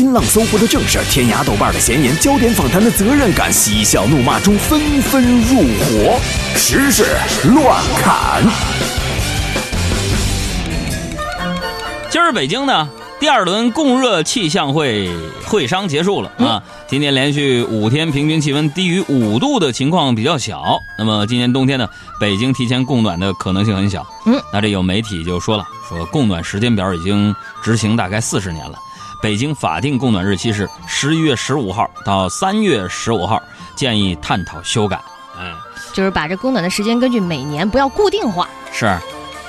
新浪、搜狐的正事，天涯、豆瓣的闲言，焦点访谈的责任感，嬉笑怒骂中纷纷入伙，时事乱砍。今儿北京呢，第二轮供热气象会会商结束了啊。今年连续五天平均气温低于五度的情况比较小。那么今年冬天呢，北京提前供暖的可能性很小。嗯，那这有媒体就说了，说供暖时间表已经执行大概四十年了。北京法定供暖日期是十一月十五号到三月十五号，建议探讨修改。嗯，就是把这供暖的时间根据每年不要固定化。是，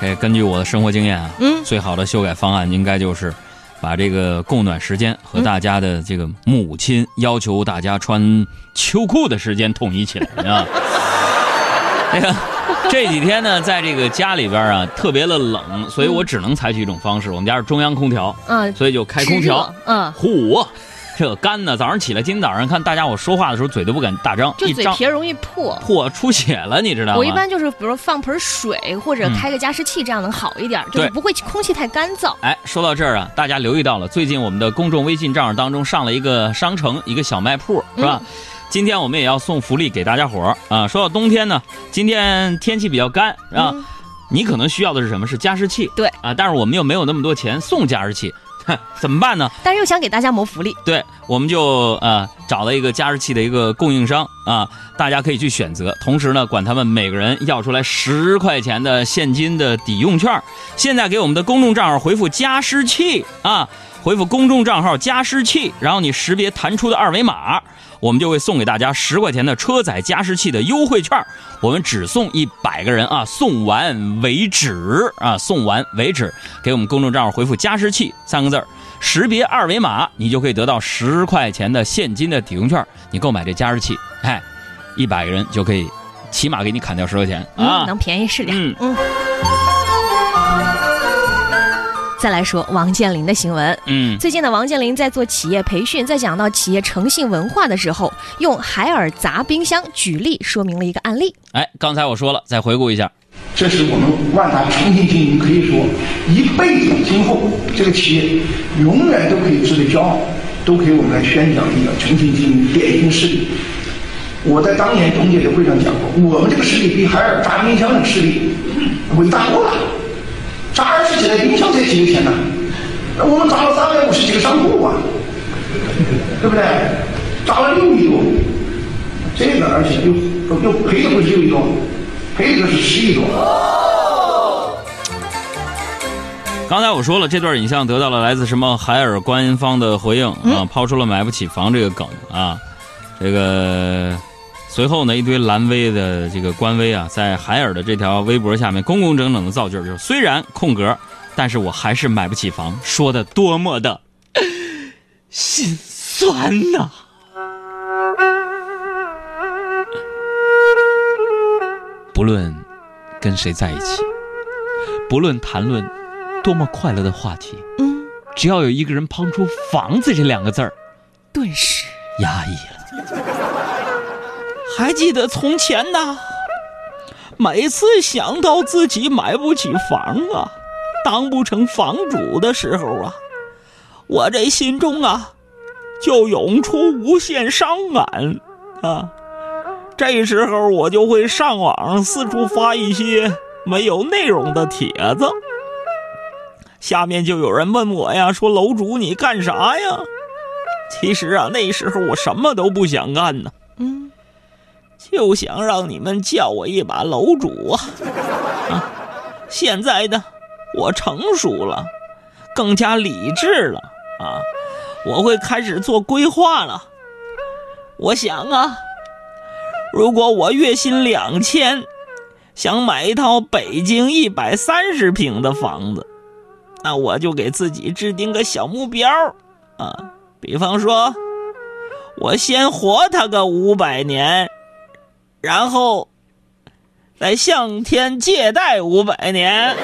这根据我的生活经验啊，嗯，最好的修改方案应该就是把这个供暖时间和大家的这个母亲要求大家穿秋裤的时间统一起来啊。那个这几天呢，在这个家里边啊，特别的冷，所以我只能采取一种方式。我们家是中央空调，嗯，所以就开空调。嗯，嚯，这干呢！早上起来，今天早上看大家我说话的时候嘴都不敢大张，就嘴皮儿容易破。破出血了，你知道吗？我一般就是，比如说放盆水或者嗯开个加湿器，这样能好一点，就是对不会空气太干燥。哎，说到这儿啊，大家留意到了，最近我们的公众微信账号当中上了一个商城，一个小卖铺，是吧？今天我们也要送福利给大家伙儿啊！说到冬天呢，今天天气比较干啊，嗯你可能需要的是什么？是加湿器。对啊，但是我们又没有那么多钱送加湿器，怎么办呢？但是又想给大家谋福利，对，我们就呃找了一个加湿器的一个供应商啊，大家可以去选择，同时呢，管他们每个人要出来十块钱的现金的抵用券。现在给我们的公众账号回复“加湿器”啊，回复公众账号“加湿器”，然后你识别弹出的二维码，我们就会送给大家十块钱的车载加湿器的优惠券。我们只送一百个人啊，送完为止啊，送完为止。给我们公众账号回复“加湿器”三个字儿。识别二维码，你就可以得到十块钱的现金的抵用券。你购买这加湿器，哎，一百个人就可以，起码给你砍掉十块钱啊嗯，！能便宜是点。嗯嗯。再来说王健林的新闻。嗯，最近呢，王健林在做企业培训，在讲到企业诚信文化的时候，用海尔砸冰箱举例说明了一个案例。哎，刚才我说了，再回顾一下，这是我们万达诚信经营，可以说一辈子今后这个企业永远都可以值得骄傲，都可以我们来宣讲一个诚信经营典型事例。我在当年总结的会上讲过，我们这个事例比海尔砸冰箱的事例伟大多了。砸二十几台冰箱才几个钱呢？那我们砸了三百五十几个商铺啊，对不对？砸了六亿多，这个而且又又赔的不是六亿多，赔的是十亿多。刚才我说了，这段影像得到了来自什么海尔官方的回应啊，抛出了买不起房这个梗啊，这个。随后呢，一堆蓝微的这个官微啊，在海尔的这条微博下面工工整整的造句，就是虽然空格，但是我还是买不起房，说的多么的心酸呐、不论跟谁在一起，不论谈论多么快乐的话题，嗯，只要有一个人抛出“房子”这两个字儿，顿时。压抑了。还记得从前呐，每次想到自己买不起房啊，当不成房主的时候啊，我这心中啊，就涌出无限伤感啊。这时候我就会上网四处发一些没有内容的帖子，下面就有人问我呀，说楼主你干啥呀？其实啊，那时候我什么都不想干呢，嗯，就想让你们叫我一把楼主啊！啊，现在呢，我成熟了，更加理智了啊！我会开始做规划了。我想啊，如果我月薪两千，想买一套北京一百三十平的房子，那我就给自己制定个小目标啊，比方说，我先活他个五百年，然后再向天借贷五百年。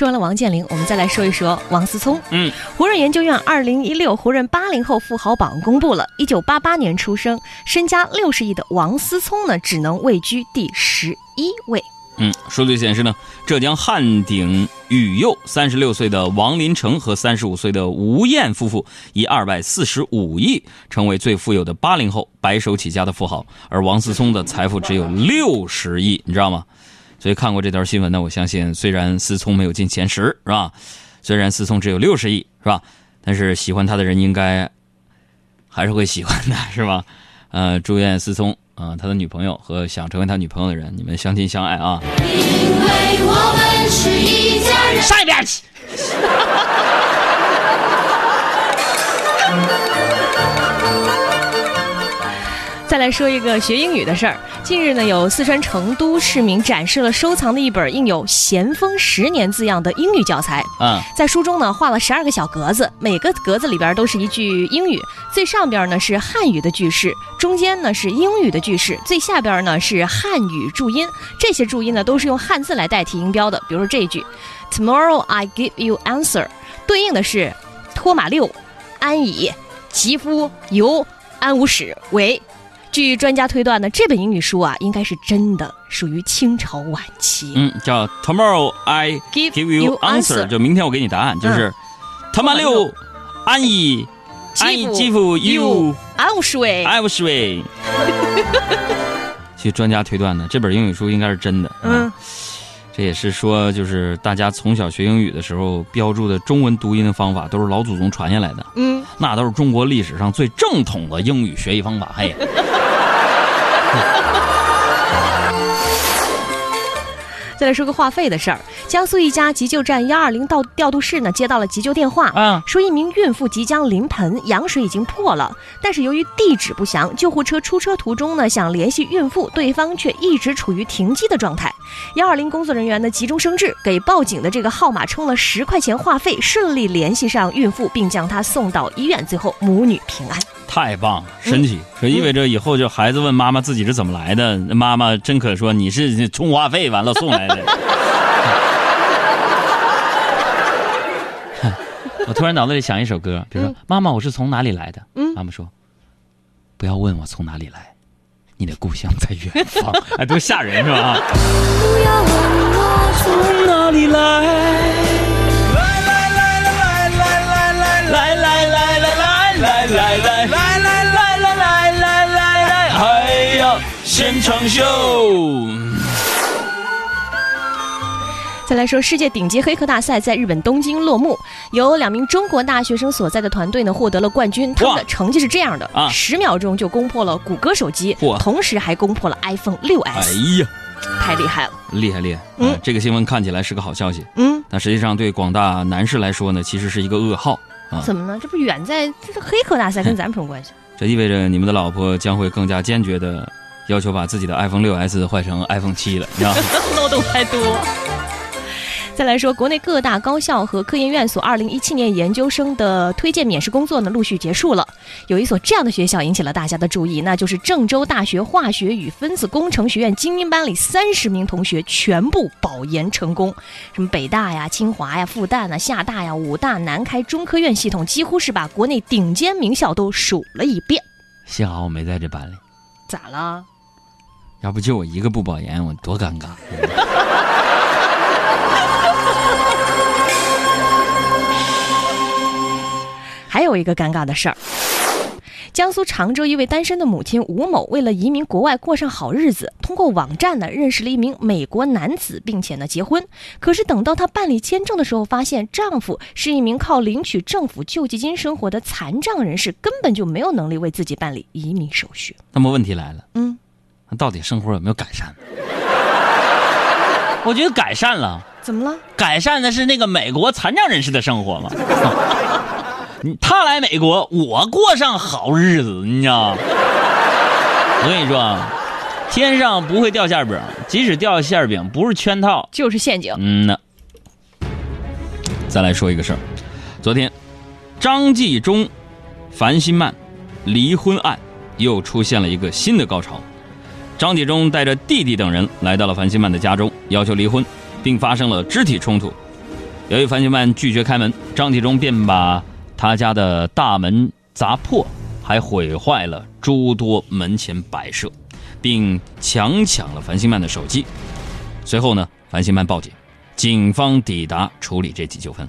说完了王健林，我们再来说一说王思聪。嗯，胡润研究院二零一六胡润八零后富豪榜公布了，一九八八年出生、身家六十亿的王思聪呢，只能位居第十一位。嗯，数据显示呢，浙江汉鼎宇佑三十六岁的王林成和三十五岁的吴燕夫妇以二百四十五亿成为最富有的八零后白手起家的富豪，而王思聪的财富只有六十亿，你知道吗？所以看过这条新闻呢，我相信虽然思聪没有进前十，是吧？虽然思聪只有六十亿，是吧？但是喜欢他的人应该还是会喜欢的，是吧？呃，祝愿思聪啊、他的女朋友和想成为他女朋友的人，你们相亲相爱啊！因为我们是一家人。上一边去。来说一个学英语的事儿。近日呢，有四川成都市民展示了收藏的一本印有“咸丰十年”字样的英语教材。嗯，在书中呢，画了十二个小格子，每个格子里边都是一句英语。最上边呢是汉语的句式，中间呢是英语的句式，最下边呢是汉语注音。这些注音呢都是用汉字来代替音标的。比如说这一句，Tomorrow I give you answer，对应的是托马六、安以、吉夫、尤、安无始为。据专家推断呢，这本英语书啊应该是真的，属于清朝晚期。嗯，叫 Tomorrow I Give give you answer，answer 就明天我给你答案，就是他妈六安以安以基辅 you 安无始为。I way。据专家推断呢，这本英语书应该是真的。嗯啊，这也是说，就是大家从小学英语的时候标注的中文读音的方法，都是老祖宗传下来的，嗯，那都是中国历史上最正统的英语学习方法。嘿，再来说个话费的事儿。江苏一家急救站幺二零到调度室呢接到了急救电话，啊，说一名孕妇即将临盆，羊水已经破了，但是由于地址不详，救护车出车途中呢想联系孕妇，对方却一直处于停机的状态。幺二零工作人员呢急中生智，给报警的这个号码充了十块钱话费，顺利联系上孕妇，并将她送到医院，最后母女平安。太棒了，神奇！这意味着以后就孩子问妈妈自己是怎么来的，妈妈真可说你是充话费完了送来的。我突然脑子里想一首歌，比如说：“妈妈，我是从哪里来的？”嗯妈妈说：“不要问我从哪里来，你的故乡在远方。”哎，多吓人是吧？不要问我从哪里？来现场秀。再来说，世界顶级黑客大赛在日本东京落幕，有两名中国大学生所在的团队呢获得了冠军。他们的成绩是这样的：啊十秒钟就攻破了谷歌手机嚯，同时还攻破了 iPhone 6s，、哎呀，太厉害了。厉害厉害！嗯嗯，这个新闻看起来是个好消息，嗯，但实际上对广大男士来说呢，其实是一个噩耗啊。怎么呢？这不远在这是黑客大赛，跟咱们什么关系？这意味着你们的老婆将会更加坚决的要求把自己的 iPhone 六 S 换成 iPhone 七了，你知道吗？漏洞太多。再来说，国内各大高校和科研院所2017年研究生的推荐免试工作呢，陆续结束了。有一所这样的学校引起了大家的注意，那就是郑州大学化学与分子工程学院精英班里三十名同学全部保研成功。什么北大呀、清华呀、复旦啊、厦大呀、武大、南开、中科院系统，几乎是把国内顶尖名校都数了一遍。幸好我没在这班里，咋了？要不就我一个不保研，我多尴尬。还有一个尴尬的事儿。江苏常州一位单身的母亲吴某，为了移民国外过上好日子，通过网站呢认识了一名美国男子，并且呢结婚。可是等到她办理签证的时候，发现丈夫是一名靠领取政府救济金生活的残障人士，根本就没有能力为自己办理移民手续。那么问题来了，嗯，那到底生活有没有改善？我觉得改善了，怎么了？改善的是那个美国残障人士的生活嘛。你 他来美国，我过上好日子，你知道吗？我跟你说啊，天上不会掉馅饼，即使掉馅饼，不是圈套，就是陷阱。嗯呐。再来说一个事儿，昨天张纪中、樊新曼离婚案又出现了一个新的高潮。张纪中带着弟弟等人来到了樊新曼的家中，要求离婚，并发生了肢体冲突。由于樊兴曼拒绝开门，张纪中便把他家的大门砸破，还毁坏了诸多门前摆设，并强抢了樊兴曼的手机。随后呢，樊兴曼报警，警方抵达处理这起纠纷。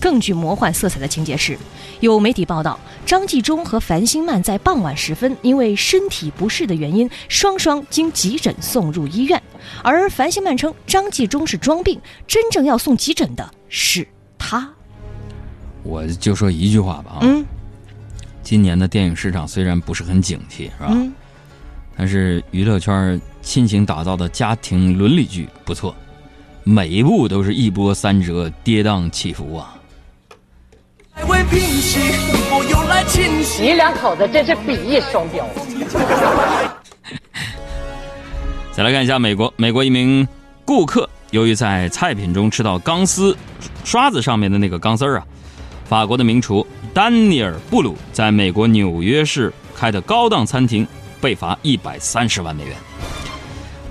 更具魔幻色彩的情节是，有媒体报道，张纪中和樊星曼在傍晚时分因为身体不适的原因，双双经急诊送入医院。而樊星曼称张纪中是装病，真正要送急诊的是他。我就说一句话吧啊，嗯今年的电影市场虽然不是很景气，是吧？嗯，但是娱乐圈亲情打造的家庭伦理剧不错，每一部都是一波三折、跌宕起伏啊。为平息，我又来清洗。你两口子真是比翼双雕。再来看一下美国，美国一名顾客由于在菜品中吃到钢丝刷子上面的那个钢丝儿啊，法国的名厨丹尼尔·布鲁在美国纽约市开的高档餐厅被罚一百三十万美元。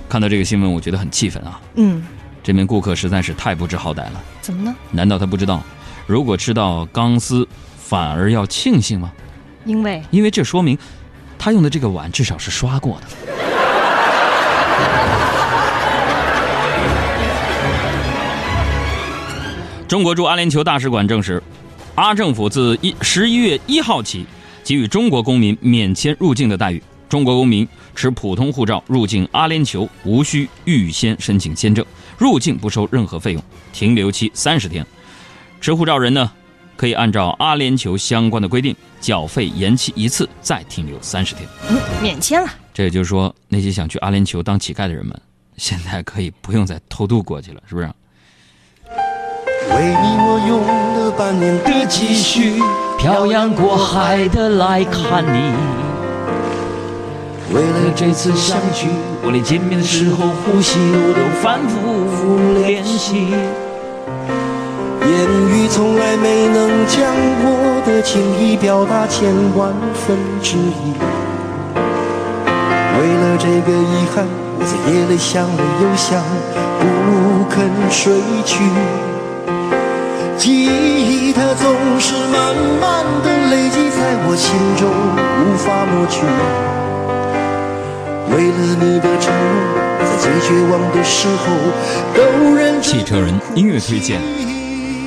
看到这个新闻，我觉得很气愤啊！嗯，这名顾客实在是太不知好歹了。怎么呢？难道他不知道，如果吃到钢丝，反而要庆幸吗？因为因为这说明，他用的这个碗至少是刷过的。中国驻阿联酋大使馆证实，阿政府自一十一月一号起给予中国公民免签入境的待遇。中国公民持普通护照入境阿联酋无需预先申请签证，入境不收任何费用，停留期三十天。持护照人呢，可以按照阿联酋相关的规定缴费延期一次，再停留三十天。嗯免签了。这也就是说，那些想去阿联酋当乞丐的人们，现在可以不用再偷渡过去了，是不是？为你我用了半年的积蓄，漂洋过海的来看你。为了这次相聚，我连见面的时候呼吸我都反复练习。言语从来没能将我的情意表达千万分之一。为了这个遗憾，我在夜里想了又想，不肯睡去。记忆它总是慢慢的累积在我心中，无法抹去。为了你的承诺，在最绝望的时候都认真汽车人音乐推荐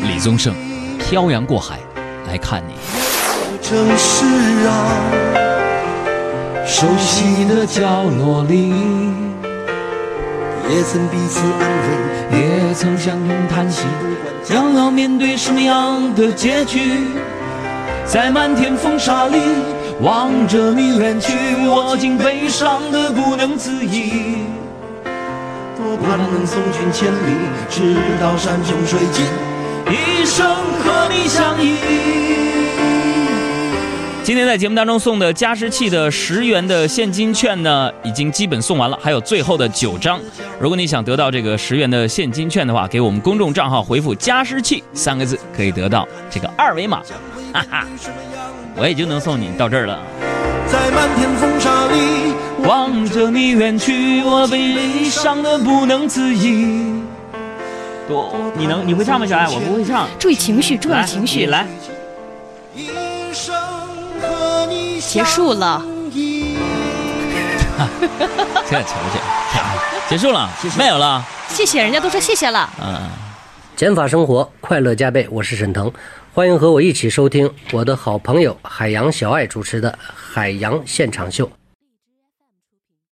李宗盛，《漂洋过海来看你》。城市啊，熟悉的角落里，也曾彼此安慰，也曾相拥叹息，将要面对什么样的结局？在漫天风沙里，望着你远去，我竟悲伤的不能自已。多盼能送君千里，直到山穷水尽，一生和你相依。今天在节目当中送的加湿器的十元的现金券呢，已经基本送完了，还有最后的九张。如果你想得到这个十元的现金券的话，给我们公众账号回复“加湿器”三个字，可以得到这个二维码。哈哈，我也就能送你到这儿了。在漫天风沙里，望着你远去，我悲伤的不能自已。多，你能你会唱吗，小爱？我不会唱。注意情绪，注意情绪。你来。一生和你结束了，这瞧去，结束了，没有了。谢谢，人家都说谢谢了。嗯。减法生活，快乐加倍。我是沈腾，欢迎和我一起收听我的好朋友海洋小爱主持的《海洋现场秀》。